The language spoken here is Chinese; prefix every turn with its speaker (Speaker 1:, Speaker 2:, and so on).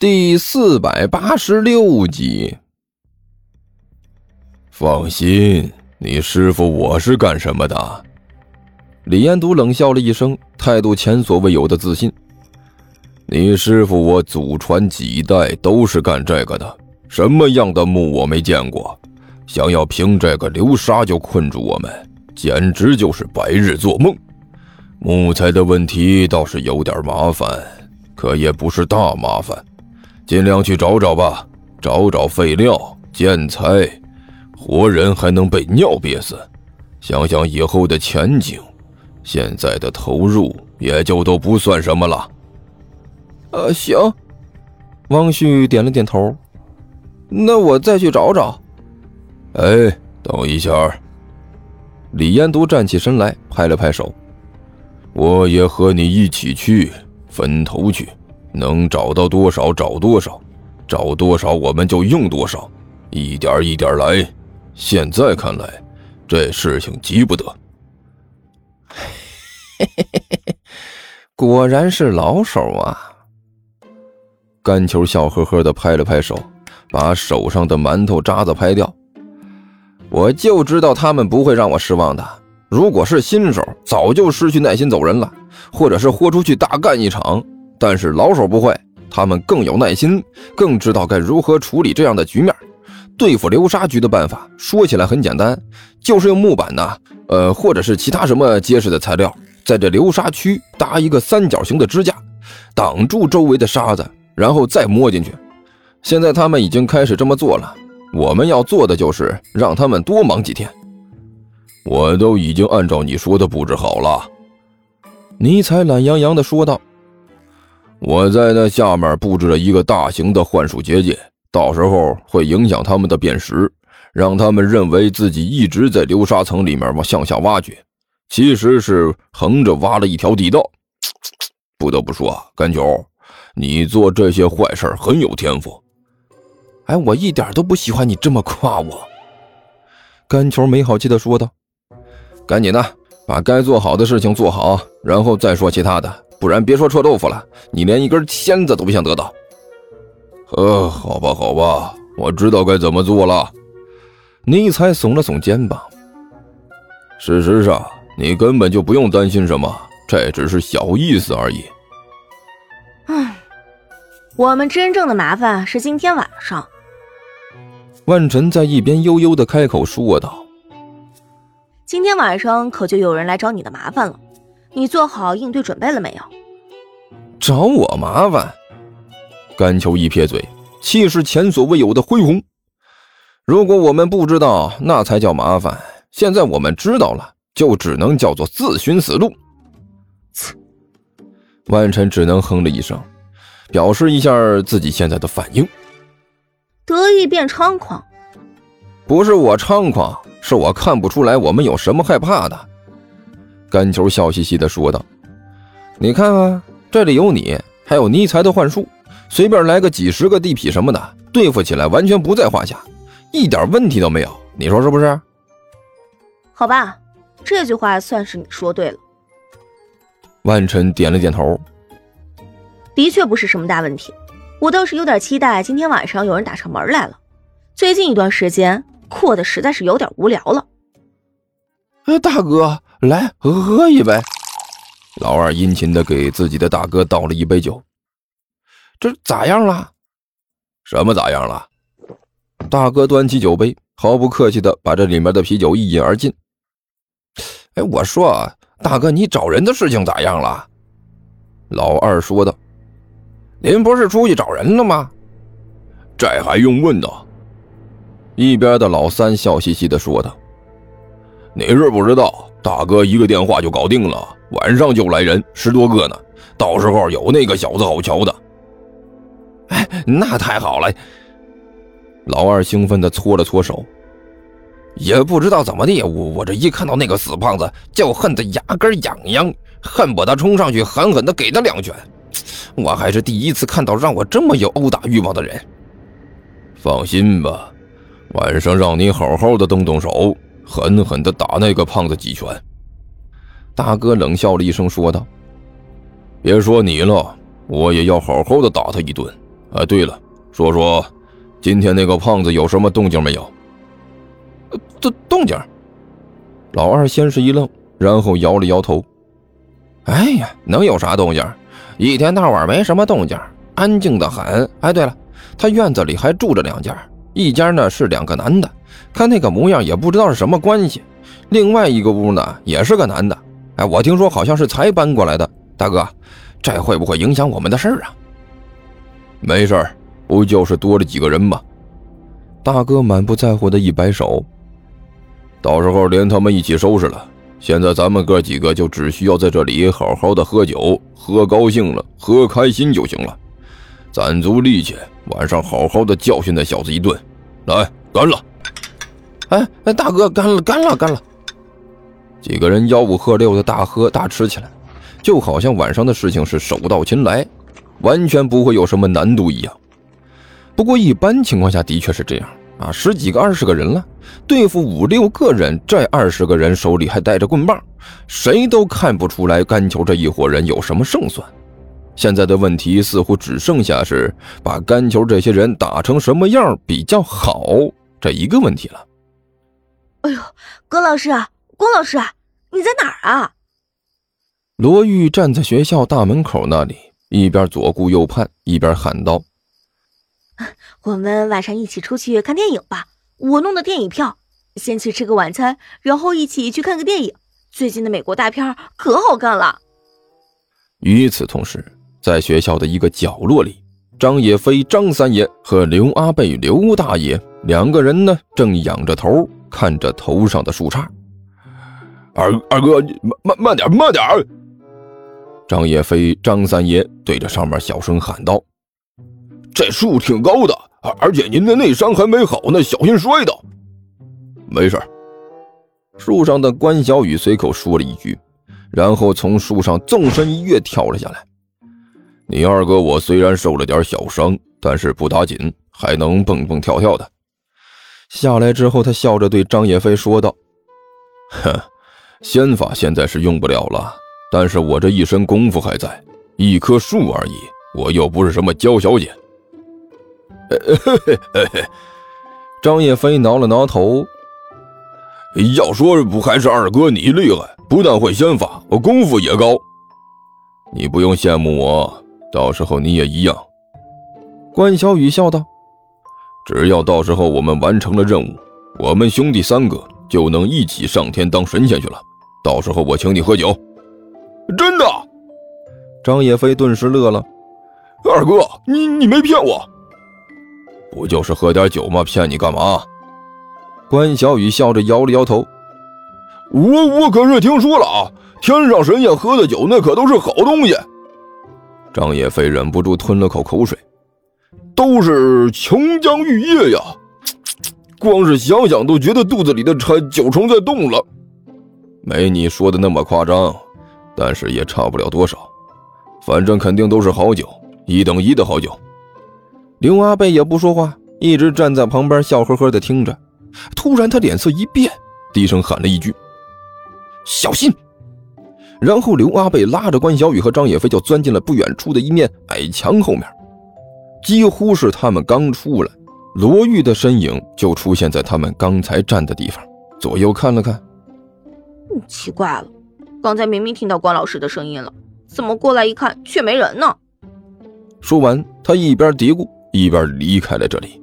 Speaker 1: 第四百八十六集。
Speaker 2: 放心，你师傅我是干什么的？
Speaker 1: 李彦祖冷笑了一声，态度前所未有的自信。
Speaker 2: 你师傅我祖传几代都是干这个的，什么样的墓我没见过？想要凭这个流沙就困住我们，简直就是白日做梦。木材的问题倒是有点麻烦，可也不是大麻烦。尽量去找找吧，找找废料、建材，活人还能被尿憋死。想想以后的前景，现在的投入也就都不算什么了。
Speaker 1: 呃，行。汪旭点了点头。那我再去找找。
Speaker 2: 哎，等一下。
Speaker 1: 李彦都站起身来，拍了拍手。
Speaker 2: 我也和你一起去，分头去。能找到多少找多少，找多少我们就用多少，一点一点来。现在看来，这事情急不得。
Speaker 1: 嘿嘿嘿嘿，果然是老手啊！甘球笑呵呵的拍了拍手，把手上的馒头渣子拍掉。我就知道他们不会让我失望的。如果是新手，早就失去耐心走人了，或者是豁出去大干一场。但是老手不会，他们更有耐心，更知道该如何处理这样的局面。对付流沙局的办法说起来很简单，就是用木板呐，呃，或者是其他什么结实的材料，在这流沙区搭一个三角形的支架，挡住周围的沙子，然后再摸进去。现在他们已经开始这么做了，我们要做的就是让他们多忙几天。
Speaker 2: 我都已经按照你说的布置好了。”
Speaker 1: 尼采懒洋洋地说道。
Speaker 2: 我在那下面布置了一个大型的幻术结界，到时候会影响他们的辨识，让他们认为自己一直在流沙层里面往向下挖掘，其实是横着挖了一条地道。不得不说啊，甘球，你做这些坏事很有天赋。
Speaker 1: 哎，我一点都不喜欢你这么夸我。甘球没好气地说道：“赶紧的，把该做好的事情做好，然后再说其他的。”不然别说臭豆腐了，你连一根签子都不想得到。
Speaker 2: 呃，好吧，好吧，我知道该怎么做了。
Speaker 1: 尼采耸了耸肩膀。
Speaker 2: 事实上，你根本就不用担心什么，这只是小意思而已。
Speaker 3: 唉，我们真正的麻烦是今天晚上。
Speaker 1: 万晨在一边悠悠的开口说道：“
Speaker 3: 今天晚上可就有人来找你的麻烦了。”你做好应对准备了没有？
Speaker 1: 找我麻烦？甘秋一撇嘴，气势前所未有的恢宏。如果我们不知道，那才叫麻烦。现在我们知道了，就只能叫做自寻死路。
Speaker 3: 呲！
Speaker 1: 万晨只能哼了一声，表示一下自己现在的反应。
Speaker 3: 得意变猖狂？
Speaker 1: 不是我猖狂，是我看不出来我们有什么害怕的。甘球笑嘻嘻地说道：“你看啊，这里有你，还有尼才的幻术，随便来个几十个地痞什么的，对付起来完全不在话下，一点问题都没有。你说是不是？”
Speaker 3: 好吧，这句话算是你说对了。
Speaker 1: 万晨点了点头，
Speaker 3: 的确不是什么大问题。我倒是有点期待今天晚上有人打上门来了。最近一段时间过得实在是有点无聊了。
Speaker 1: 哎，大哥。来喝一杯，老二殷勤的给自己的大哥倒了一杯酒。这咋样了？
Speaker 2: 什么咋样了？
Speaker 1: 大哥端起酒杯，毫不客气的把这里面的啤酒一饮而尽。哎，我说，大哥，你找人的事情咋样了？老二说道：“您不是出去找人了吗？”
Speaker 2: 这还用问呢？
Speaker 1: 一边的老三笑嘻嘻的说道：“
Speaker 2: 你是不知道。”大哥一个电话就搞定了，晚上就来人十多个呢，到时候有那个小子好瞧的。
Speaker 1: 哎，那太好了！老二兴奋地搓了搓手，也不知道怎么的，我我这一看到那个死胖子，就恨得牙根痒痒，恨不得冲上去狠狠地给他两拳。我还是第一次看到让我这么有殴打欲望的人。
Speaker 2: 放心吧，晚上让你好好的动动手。狠狠地打那个胖子几拳，
Speaker 1: 大哥冷笑了一声，说道：“
Speaker 2: 别说你了，我也要好好的打他一顿，啊，对了，说说，今天那个胖子有什么动静没有？
Speaker 1: 动动静？老二先是一愣，然后摇了摇头。哎呀，能有啥动静？一天到晚没什么动静，安静的很。哎，对了，他院子里还住着两家，一家呢是两个男的，看那个模样也不知道是什么关系。另外一个屋呢也是个男的，哎，我听说好像是才搬过来的。大哥，这会不会影响我们的事儿啊？
Speaker 2: 没事儿，不就是多了几个人吗？
Speaker 1: 大哥满不在乎的一摆手，
Speaker 2: 到时候连他们一起收拾了。现在咱们哥几个就只需要在这里好好的喝酒，喝高兴了，喝开心就行了。攒足力气，晚上好好的教训那小子一顿。来，干了！
Speaker 1: 哎哎，大哥，干了，干了，干了！几个人吆五喝六的大喝大吃起来，就好像晚上的事情是手到擒来，完全不会有什么难度一样。不过一般情况下的确是这样啊，十几个、二十个人了，对付五六个人，这二十个人手里还带着棍棒，谁都看不出来甘球这一伙人有什么胜算。现在的问题似乎只剩下是把干球这些人打成什么样比较好这一个问题了。
Speaker 3: 哎呦，葛老师，郭老师，你在哪儿啊？
Speaker 1: 罗玉站在学校大门口那里，一边左顾右盼，一边喊道：“
Speaker 3: 我们晚上一起出去看电影吧，我弄的电影票。先去吃个晚餐，然后一起去看个电影。最近的美国大片可好看了。”
Speaker 1: 与此同时。在学校的一个角落里，张野飞、张三爷和刘阿贝、刘大爷两个人呢，正仰着头看着头上的树杈。
Speaker 2: 二二哥，慢慢慢点，慢点！
Speaker 1: 张野飞、张三爷对着上面小声喊道：“
Speaker 2: 这树挺高的，而且您的内伤还没好呢，小心摔倒。”
Speaker 1: 没事。树上的关小雨随口说了一句，然后从树上纵身一跃，跳了下来。
Speaker 2: 你二哥我虽然受了点小伤，但是不打紧，还能蹦蹦跳跳的。
Speaker 1: 下来之后，他笑着对张野飞说道：“
Speaker 2: 哼，仙法现在是用不了了，但是我这一身功夫还在，一棵树而已，我又不是什么娇小姐。”
Speaker 1: 张野飞挠了挠头：“
Speaker 2: 要说不还是二哥你厉害，不但会仙法，我功夫也高。你不用羡慕我。”到时候你也一样，
Speaker 1: 关小雨笑道：“
Speaker 2: 只要到时候我们完成了任务，我们兄弟三个就能一起上天当神仙去了。到时候我请你喝酒。”真的？
Speaker 1: 张野飞顿时乐了：“
Speaker 2: 二哥，你你没骗我？不就是喝点酒吗？骗你干嘛？”
Speaker 1: 关小雨笑着摇了摇头：“
Speaker 2: 我我可是听说了啊，天上神仙喝的酒那可都是好东西。”
Speaker 1: 张野飞忍不住吞了口口水，
Speaker 2: 都是琼浆玉液呀！光是想想都觉得肚子里的馋酒虫在动了。
Speaker 1: 没你说的那么夸张，但是也差不了多少。反正肯定都是好酒，一等一的好酒。刘阿贝也不说话，一直站在旁边笑呵呵的听着。突然，他脸色一变，低声喊了一句：“小心！”然后刘阿贝拉着关小雨和张野飞就钻进了不远处的一面矮墙后面。几乎是他们刚出来，罗玉的身影就出现在他们刚才站的地方，左右看了看。
Speaker 3: 嗯，奇怪了，刚才明明听到关老师的声音了，怎么过来一看却没人呢？
Speaker 1: 说完，他一边嘀咕一边离开了这里。